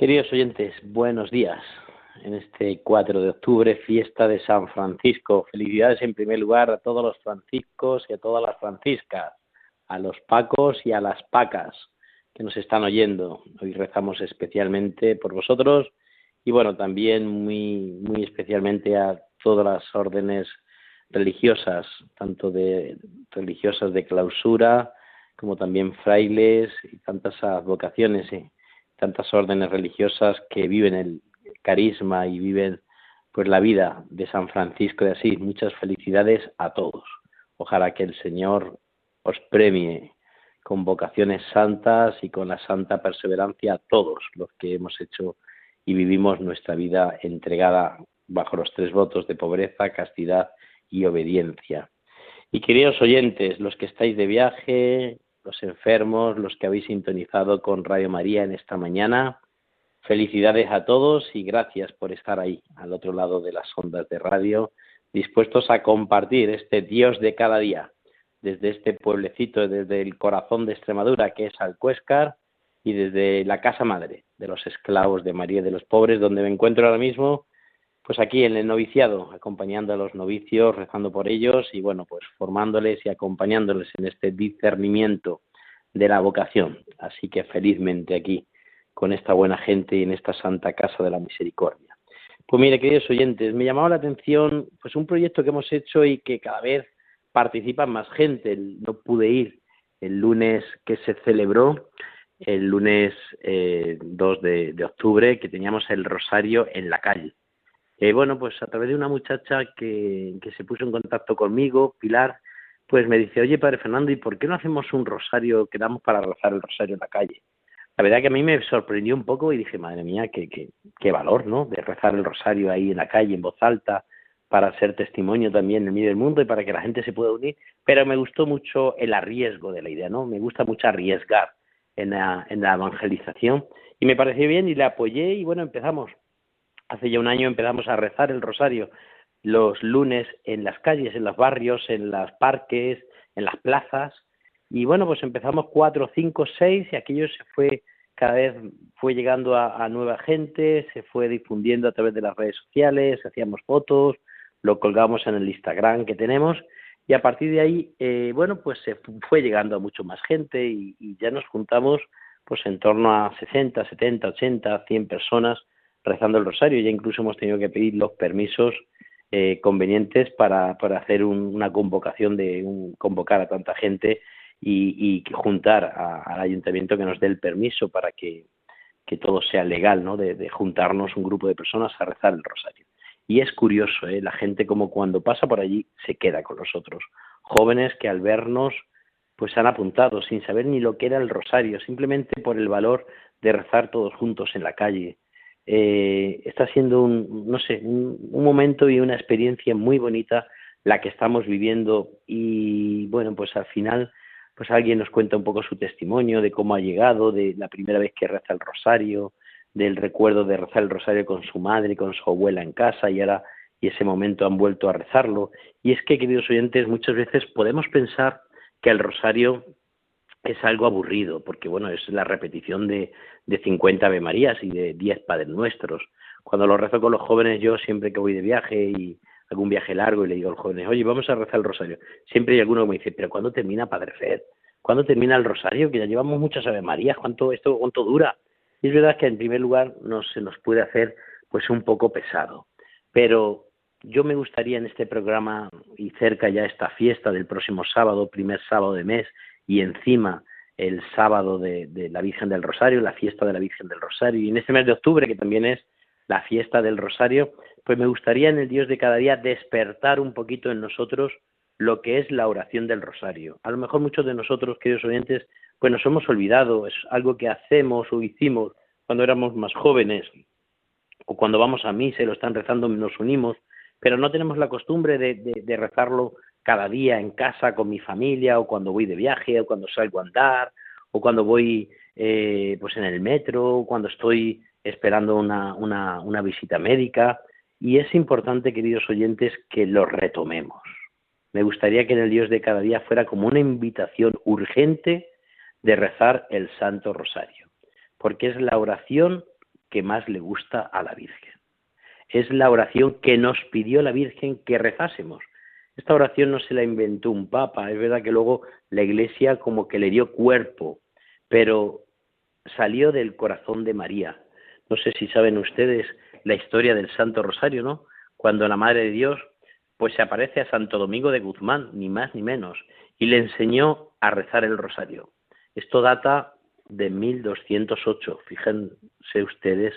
Queridos oyentes, buenos días. En este 4 de octubre, fiesta de San Francisco. Felicidades en primer lugar a todos los franciscos y a todas las franciscas, a los pacos y a las pacas que nos están oyendo. Hoy rezamos especialmente por vosotros y bueno, también muy, muy especialmente a todas las órdenes religiosas, tanto de religiosas de clausura como también frailes y tantas advocaciones. Tantas órdenes religiosas que viven el carisma y viven pues la vida de San Francisco de Asís. Muchas felicidades a todos. Ojalá que el Señor os premie con vocaciones santas y con la santa perseverancia a todos los que hemos hecho y vivimos nuestra vida entregada bajo los tres votos de pobreza, castidad y obediencia. Y queridos oyentes, los que estáis de viaje, los enfermos, los que habéis sintonizado con Radio María en esta mañana. Felicidades a todos y gracias por estar ahí, al otro lado de las ondas de radio, dispuestos a compartir este Dios de cada día, desde este pueblecito, desde el corazón de Extremadura, que es Alcuéscar, y desde la casa madre de los esclavos de María de los Pobres, donde me encuentro ahora mismo, pues aquí en el noviciado, acompañando a los novicios, rezando por ellos y bueno, pues formándoles y acompañándoles en este discernimiento de la vocación. Así que felizmente aquí con esta buena gente y en esta santa casa de la misericordia. Pues mire, queridos oyentes, me llamaba la atención pues un proyecto que hemos hecho y que cada vez participa más gente. No pude ir el lunes que se celebró, el lunes eh, 2 de, de octubre, que teníamos el rosario en la calle. Eh, bueno, pues a través de una muchacha que, que se puso en contacto conmigo, Pilar, pues me dice, oye, padre Fernando, ¿y por qué no hacemos un rosario, quedamos para rezar el rosario en la calle? La verdad que a mí me sorprendió un poco y dije, madre mía, qué, qué, qué valor, ¿no? De rezar el rosario ahí en la calle, en voz alta, para ser testimonio también en medio del mundo y para que la gente se pueda unir. Pero me gustó mucho el arriesgo de la idea, ¿no? Me gusta mucho arriesgar en la, en la evangelización y me pareció bien y le apoyé y bueno, empezamos hace ya un año empezamos a rezar el rosario los lunes en las calles, en los barrios, en los parques, en las plazas. Y bueno, pues empezamos cuatro, cinco, seis y aquello se fue, cada vez fue llegando a, nueva gente, se fue difundiendo a través de las redes sociales, hacíamos fotos, lo colgamos en el Instagram que tenemos y a partir de ahí, eh, bueno, pues se fue llegando a mucho más gente y, y ya nos juntamos pues en torno a 60, 70, 80, 100 personas rezando el rosario. Ya incluso hemos tenido que pedir los permisos eh, convenientes para, para hacer una convocación de un, convocar a tanta gente y, y juntar al ayuntamiento que nos dé el permiso para que, que todo sea legal, ¿no? De, juntarnos un grupo de personas a rezar el rosario. Y es curioso, ¿eh? la gente como cuando pasa por allí se queda con nosotros. Jóvenes que al vernos pues han apuntado sin saber ni lo que era el rosario, simplemente por el valor de rezar todos juntos en la calle, eh, está siendo un, no sé, un, momento y una experiencia muy bonita la que estamos viviendo y bueno, pues al final pues alguien nos cuenta un poco su testimonio de cómo ha llegado, de la primera vez que reza el rosario, del recuerdo de rezar el rosario con su madre, con su abuela en casa y ahora y ese momento han vuelto a rezarlo. Y es que, queridos oyentes, muchas veces podemos pensar que el rosario es algo aburrido, porque bueno, es la repetición de, de 50 Ave Marías y de 10 Padres Nuestros. Cuando lo rezo con los jóvenes, yo siempre que voy de viaje y algún viaje largo y le digo a los jóvenes, oye, vamos a rezar el rosario. Siempre hay alguno que me dice, pero ¿cuándo termina Padre Fed? ¿Cuándo termina el rosario? Que ya llevamos muchas Ave Marías, ¿cuánto esto cuánto dura? Y es verdad que en primer lugar no se nos puede hacer pues un poco pesado. Pero yo me gustaría en este programa y cerca ya esta fiesta del próximo sábado, primer sábado de mes, y encima el sábado de, la Virgen del Rosario, la fiesta de la Virgen del Rosario, y en este mes de octubre, que también es la fiesta del Rosario, pues me gustaría en el Dios de cada día despertar un poquito en nosotros lo que es la oración del Rosario. A lo mejor muchos de nosotros, queridos oyentes, pues nos hemos olvidado, es algo que hacemos o hicimos cuando éramos más jóvenes o cuando vamos a misa y lo están rezando nos unimos, pero no tenemos la costumbre de, de, rezarlo cada día en casa con mi familia o cuando voy de viaje o cuando salgo a andar o cuando voy eh, pues en el metro o cuando estoy esperando una, una, una visita médica y es importante queridos oyentes que lo retomemos me gustaría que en el Dios de cada día fuera como una invitación urgente de rezar el Santo Rosario, porque es la oración que más le gusta a la Virgen. Es la oración que nos pidió la Virgen que rezásemos. Esta oración no se la inventó un papa, es verdad que luego la Iglesia como que le dio cuerpo, pero salió del corazón de María. No sé si saben ustedes la historia del Santo Rosario, ¿no? Cuando la Madre de Dios pues se aparece a Santo Domingo de Guzmán, ni más ni menos, y le enseñó a rezar el rosario. Esto data de 1208. Fíjense ustedes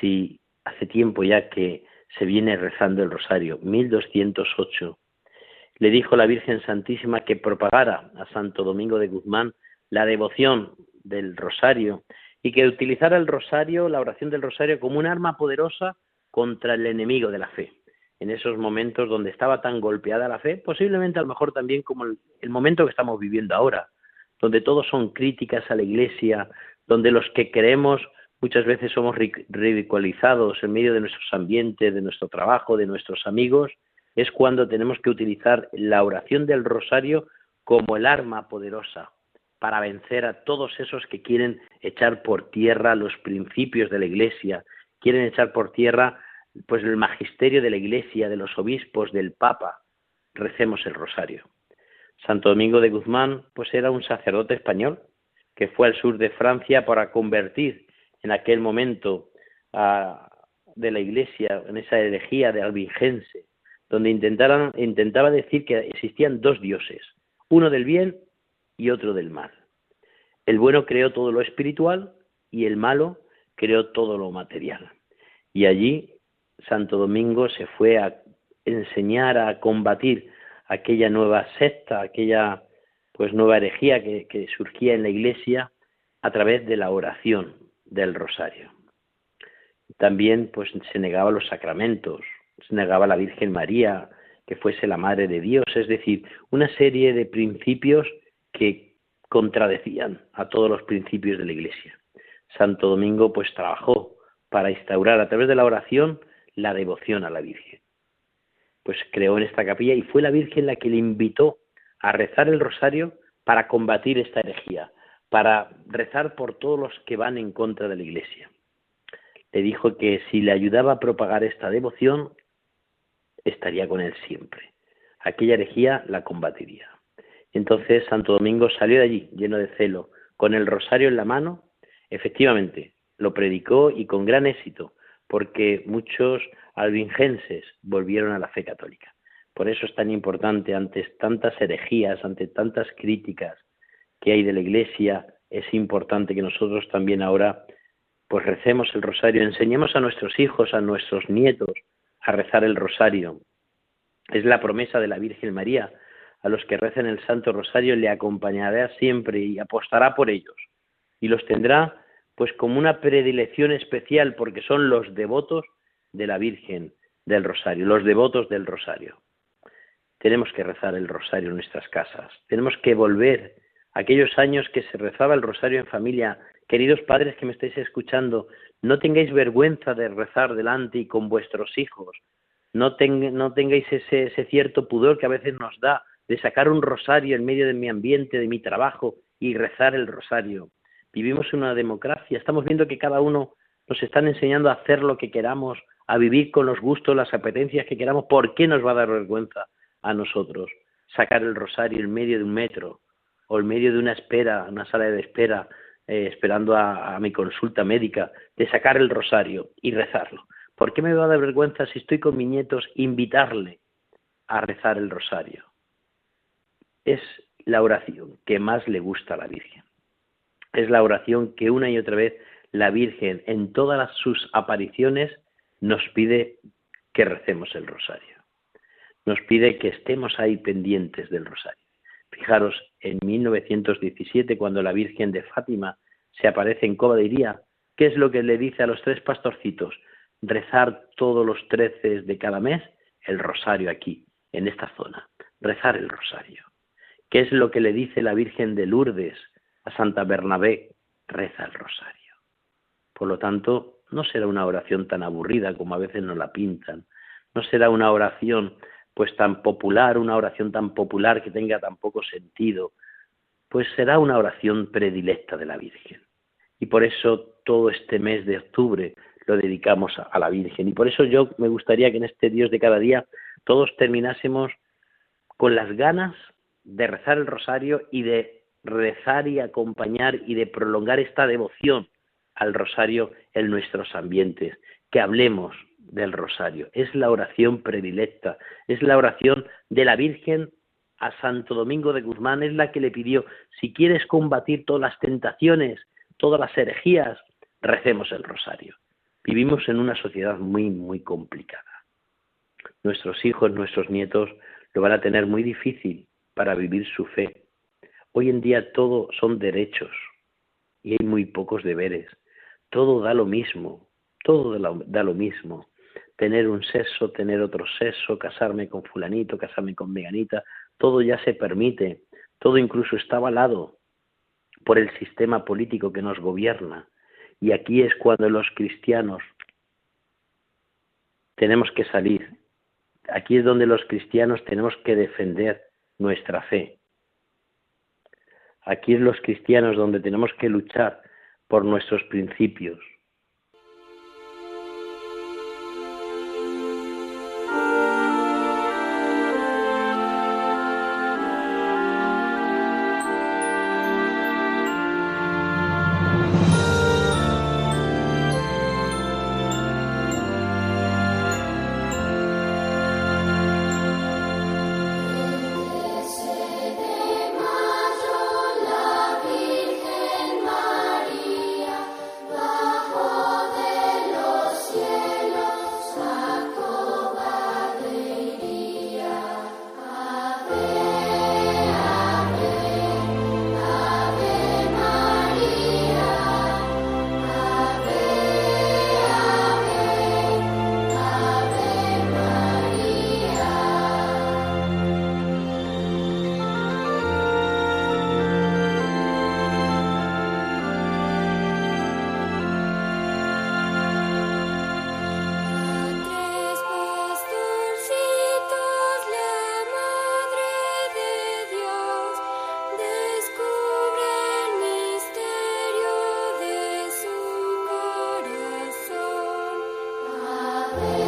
si hace tiempo ya que se viene rezando el rosario, 1208. Le dijo la Virgen Santísima que propagara a Santo Domingo de Guzmán la devoción del rosario y que utilizara el rosario, la oración del rosario, como un arma poderosa contra el enemigo de la fe. En esos momentos donde estaba tan golpeada la fe, posiblemente a lo mejor también como el, momento que estamos viviendo ahora, donde todos son críticas a la Iglesia, donde los que creemos muchas veces somos ridiculizados en medio de nuestros ambientes, de nuestro trabajo, de nuestros amigos, es cuando tenemos que utilizar la oración del rosario como el arma poderosa para vencer a todos esos que quieren echar por tierra los principios de la Iglesia, quieren echar por tierra pues el magisterio de la Iglesia, de los obispos, del Papa, recemos el rosario. Santo Domingo de Guzmán, pues era un sacerdote español que fue al sur de Francia para convertir en aquel momento a, de la Iglesia en esa herejía de albingense, donde intentaran, intentaba decir que existían dos dioses, uno del bien y otro del mal. El bueno creó todo lo espiritual y el malo creó todo lo material. Y allí Santo Domingo se fue a enseñar a combatir aquella nueva secta, aquella pues nueva herejía que, que surgía en la iglesia a través de la oración del rosario. También pues se negaba los sacramentos, se negaba a la Virgen María que fuese la madre de Dios, es decir, una serie de principios que contradecían a todos los principios de la iglesia. Santo Domingo pues trabajó para instaurar a través de la oración la devoción a la Virgen. Pues creó en esta capilla y fue la Virgen la que le invitó a rezar el rosario para combatir esta herejía, para rezar por todos los que van en contra de la Iglesia. Le dijo que si le ayudaba a propagar esta devoción, estaría con él siempre. Aquella herejía la combatiría. Entonces Santo Domingo salió de allí lleno de celo, con el rosario en la mano, efectivamente, lo predicó y con gran éxito, porque muchos albingenses volvieron a la fe católica. Por eso es tan importante, ante tantas herejías, ante tantas críticas que hay de la Iglesia, es importante que nosotros también ahora pues recemos el rosario, enseñemos a nuestros hijos, a nuestros nietos a rezar el rosario. Es la promesa de la Virgen María. A los que recen el Santo Rosario le acompañará siempre y apostará por ellos. Y los tendrá pues como una predilección especial porque son los devotos de la Virgen del Rosario, los devotos del Rosario. Tenemos que rezar el Rosario en nuestras casas, tenemos que volver a aquellos años que se rezaba el Rosario en familia. Queridos padres que me estáis escuchando, no tengáis vergüenza de rezar delante y con vuestros hijos, no, no tengáis ese, ese cierto pudor que a veces nos da de sacar un rosario en medio de mi ambiente, de mi trabajo y rezar el rosario. Vivimos una democracia, estamos viendo que cada uno nos están enseñando a hacer lo que queramos, a vivir con los gustos, las apetencias que queramos, ¿por qué nos va a dar vergüenza a nosotros sacar el rosario en medio de un metro o en medio de una espera, una sala de espera, eh, esperando a, mi consulta médica, de sacar el rosario y rezarlo? ¿Por qué me va a dar vergüenza si estoy con mis nietos invitarle a rezar el rosario? Es la oración que más le gusta a la Virgen es la oración que una y otra vez la Virgen en todas sus apariciones nos pide que recemos el rosario. Nos pide que estemos ahí pendientes del rosario. Fijaros, en 1917, cuando la Virgen de Fátima se aparece en Coba ¿qué es lo que le dice a los tres pastorcitos? Rezar todos los trece de cada mes el rosario aquí, en esta zona. Rezar el rosario. ¿Qué es lo que le dice la Virgen de Lourdes a Santa Bernabé? Reza el rosario. Por lo tanto, no será una oración tan aburrida como a veces nos la pintan. No será una oración pues tan popular, una oración tan popular que tenga tan poco sentido, pues será una oración predilecta de la Virgen. Y por eso todo este mes de octubre lo dedicamos a la Virgen. Y por eso yo me gustaría que en este Dios de cada día todos terminásemos con las ganas de rezar el rosario y de rezar y acompañar y de prolongar esta devoción al rosario en nuestros ambientes, que hablemos del rosario. Es la oración predilecta, es la oración de la Virgen a Santo Domingo de Guzmán, es la que le pidió, si quieres combatir todas las tentaciones, todas las herejías, recemos el rosario. Vivimos en una sociedad muy, muy complicada. Nuestros hijos, nuestros nietos lo van a tener muy difícil para vivir su fe. Hoy en día todo son derechos y hay muy pocos deberes. Todo da lo mismo, todo da lo mismo tener un sexo, tener otro sexo, casarme con fulanito, casarme con meganita, todo ya se permite, todo incluso está avalado por el sistema político que nos gobierna. Y aquí es cuando los cristianos tenemos que salir. Aquí es donde los cristianos tenemos que defender nuestra fe. Aquí es los cristianos donde tenemos que luchar por nuestros principios. Pues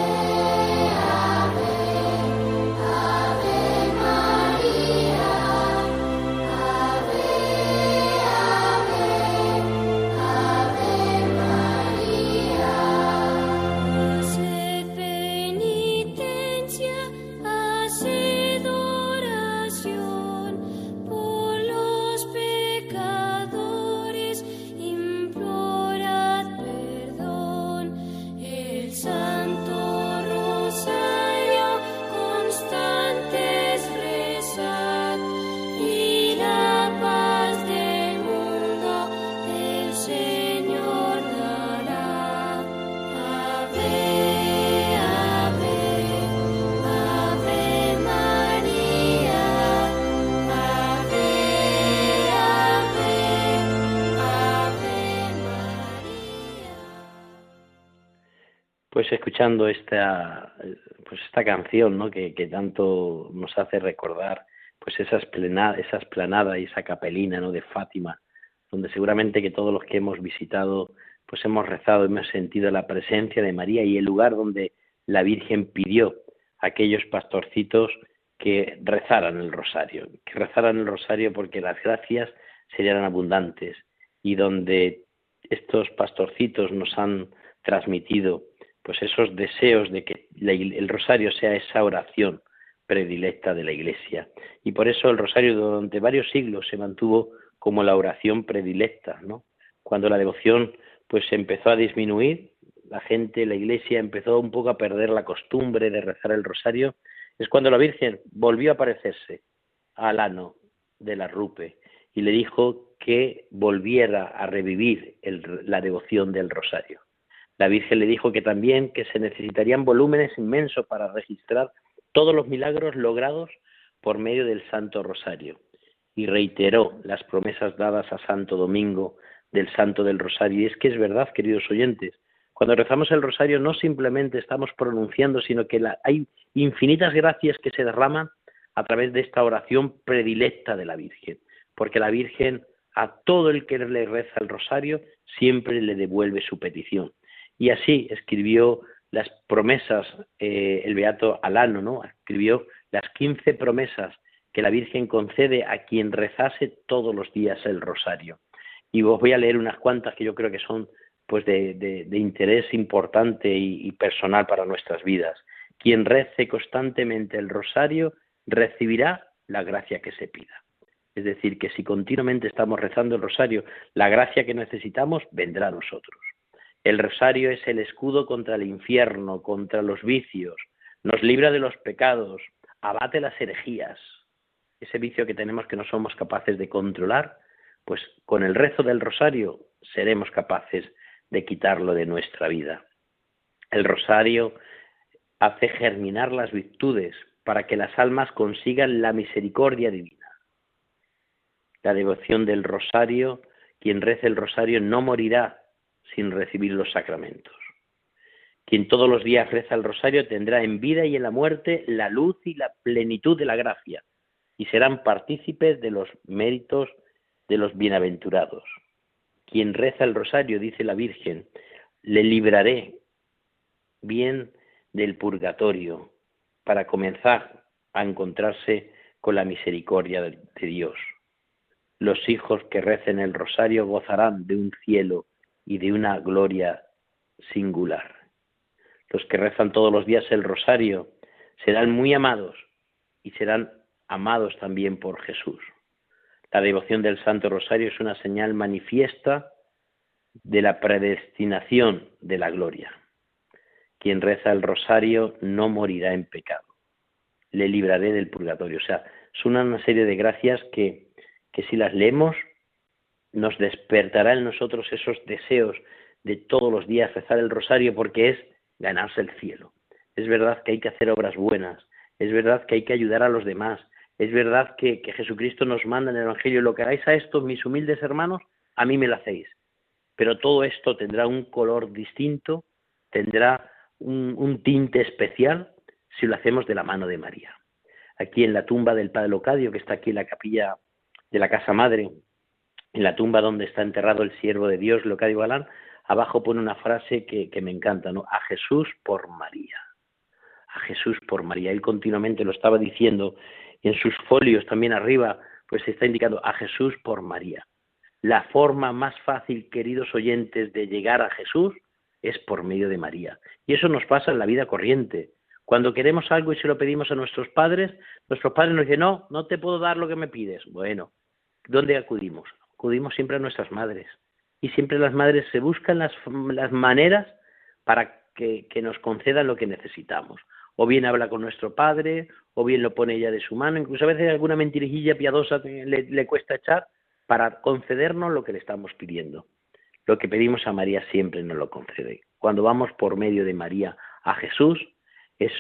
escuchando esta pues esta canción ¿no? que, tanto nos hace recordar pues esa esplanada, esa esplanada y esa capelina ¿no? de Fátima donde seguramente que todos los que hemos visitado pues hemos rezado hemos sentido la presencia de María y el lugar donde la Virgen pidió a aquellos pastorcitos que rezaran el rosario que rezaran el rosario porque las gracias serían abundantes y donde estos pastorcitos nos han transmitido pues esos deseos de que el rosario sea esa oración predilecta de la Iglesia. Y por eso el rosario durante varios siglos se mantuvo como la oración predilecta, ¿no? Cuando la devoción pues empezó a disminuir, la gente, la Iglesia empezó un poco a perder la costumbre de rezar el rosario, es cuando la Virgen volvió a aparecerse al ano de la Rupe y le dijo que volviera a revivir la devoción del rosario. La Virgen le dijo que también que se necesitarían volúmenes inmensos para registrar todos los milagros logrados por medio del Santo Rosario y reiteró las promesas dadas a Santo Domingo del Santo del Rosario. Y es que es verdad, queridos oyentes, cuando rezamos el Rosario no simplemente estamos pronunciando, sino que hay infinitas gracias que se derraman a través de esta oración predilecta de la Virgen, porque la Virgen a todo el que le reza el Rosario siempre le devuelve su petición. Y así escribió las promesas, eh, el Beato Alano, ¿no? Escribió las quince promesas que la Virgen concede a quien rezase todos los días el rosario. Y os voy a leer unas cuantas que yo creo que son pues de, interés importante y, personal para nuestras vidas. Quien rece constantemente el rosario recibirá la gracia que se pida. Es decir, que si continuamente estamos rezando el rosario, la gracia que necesitamos vendrá a nosotros. El rosario es el escudo contra el infierno, contra los vicios, nos libra de los pecados, abate las herejías, ese vicio que tenemos que no somos capaces de controlar, pues con el rezo del rosario seremos capaces de quitarlo de nuestra vida. El rosario hace germinar las virtudes para que las almas consigan la misericordia divina. La devoción del rosario, quien reza el rosario no morirá sin recibir los sacramentos. Quien todos los días reza el rosario tendrá en vida y en la muerte la luz y la plenitud de la gracia y serán partícipes de los méritos de los bienaventurados. Quien reza el rosario, dice la Virgen, le libraré bien del purgatorio para comenzar a encontrarse con la misericordia de Dios. Los hijos que recen el rosario gozarán de un cielo y de una gloria singular. Los que rezan todos los días el rosario serán muy amados y serán amados también por Jesús. La devoción del Santo Rosario es una señal manifiesta de la predestinación de la gloria. Quien reza el rosario no morirá en pecado. Le libraré del purgatorio. O sea, son una serie de gracias que, que si las leemos nos despertará en nosotros esos deseos de todos los días rezar el rosario porque es ganarse el cielo. Es verdad que hay que hacer obras buenas, es verdad que hay que ayudar a los demás, es verdad que, Jesucristo nos manda en el Evangelio, lo que hagáis a estos, mis humildes hermanos, a mí me lo hacéis. Pero todo esto tendrá un color distinto, tendrá un, tinte especial si lo hacemos de la mano de María. Aquí en la tumba del Padre Locadio, que está aquí en la capilla de la Casa Madre, en la tumba donde está enterrado el siervo de Dios, Locadio Galán, abajo pone una frase que, me encanta, ¿no? A Jesús por María. A Jesús por María. Él continuamente lo estaba diciendo y en sus folios también arriba, pues está indicando a Jesús por María. La forma más fácil, queridos oyentes, de llegar a Jesús es por medio de María. Y eso nos pasa en la vida corriente. Cuando queremos algo y se lo pedimos a nuestros padres, nuestros padres nos dicen, no, no te puedo dar lo que me pides. Bueno, ¿dónde acudimos? Acudimos siempre a nuestras madres. Y siempre las madres se buscan las, las maneras para que, nos concedan lo que necesitamos o bien habla con nuestro padre, o bien lo pone ella de su mano, incluso a veces alguna mentirijilla piadosa le, cuesta echar para concedernos lo que le estamos pidiendo. Lo que pedimos a María siempre nos lo concede. Cuando vamos por medio de María a Jesús, es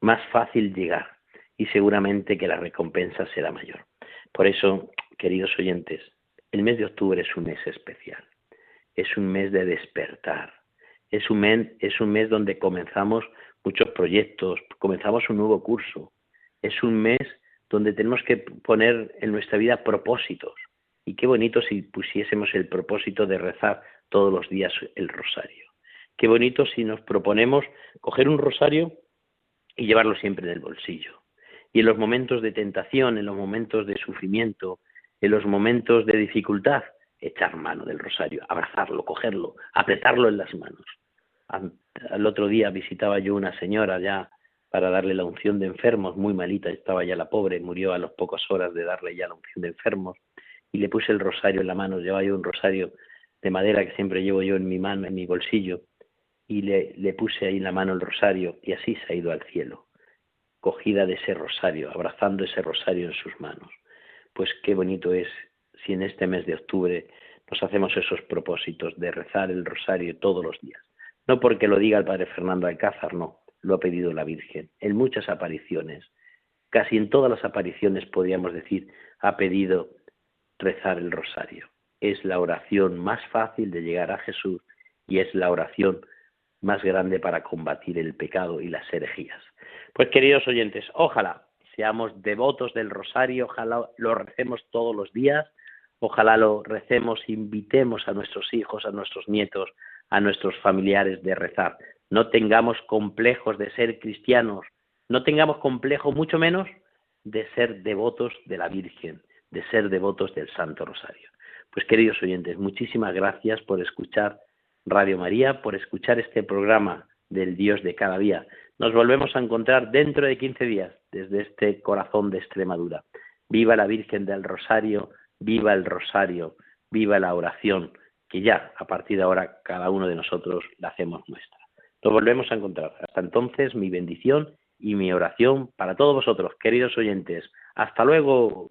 más fácil llegar y seguramente que la recompensa será mayor. Por eso, queridos oyentes, el mes de octubre es un mes especial, es un mes de despertar, es un mes, donde comenzamos muchos proyectos, comenzamos un nuevo curso. Es un mes donde tenemos que poner en nuestra vida propósitos. Y qué bonito si pusiésemos el propósito de rezar todos los días el rosario. Qué bonito si nos proponemos coger un rosario y llevarlo siempre en el bolsillo. Y en los momentos de tentación, en los momentos de sufrimiento, en los momentos de dificultad, echar mano del rosario, abrazarlo, cogerlo, apretarlo en las manos al otro día visitaba yo una señora ya para darle la unción de enfermos, muy malita estaba ya la pobre, murió a las pocas horas de darle ya la unción de enfermos, y le puse el rosario en la mano, llevaba yo un rosario de madera que siempre llevo yo en mi mano, en mi bolsillo, y le, le puse ahí en la mano el rosario, y así se ha ido al cielo, cogida de ese rosario, abrazando ese rosario en sus manos. Pues qué bonito es si en este mes de octubre nos hacemos esos propósitos de rezar el rosario todos los días. No porque lo diga el padre Fernando Alcázar, no, lo ha pedido la Virgen en muchas apariciones. Casi en todas las apariciones podríamos decir, ha pedido rezar el rosario. Es la oración más fácil de llegar a Jesús y es la oración más grande para combatir el pecado y las herejías. Pues queridos oyentes, ojalá seamos devotos del rosario, ojalá lo recemos todos los días, ojalá lo recemos, invitemos a nuestros hijos, a nuestros nietos, a nuestros familiares de rezar. No tengamos complejos de ser cristianos, no tengamos complejos mucho menos de ser devotos de la Virgen, de ser devotos del Santo Rosario. Pues queridos oyentes, muchísimas gracias por escuchar Radio María, por escuchar este programa del Dios de cada día. Nos volvemos a encontrar dentro de 15 días desde este corazón de Extremadura. Viva la Virgen del Rosario, viva el Rosario, viva la oración, que ya a partir de ahora cada uno de nosotros la hacemos nuestra. Nos volvemos a encontrar. Hasta entonces, mi bendición y mi oración para todos vosotros, queridos oyentes. Hasta luego.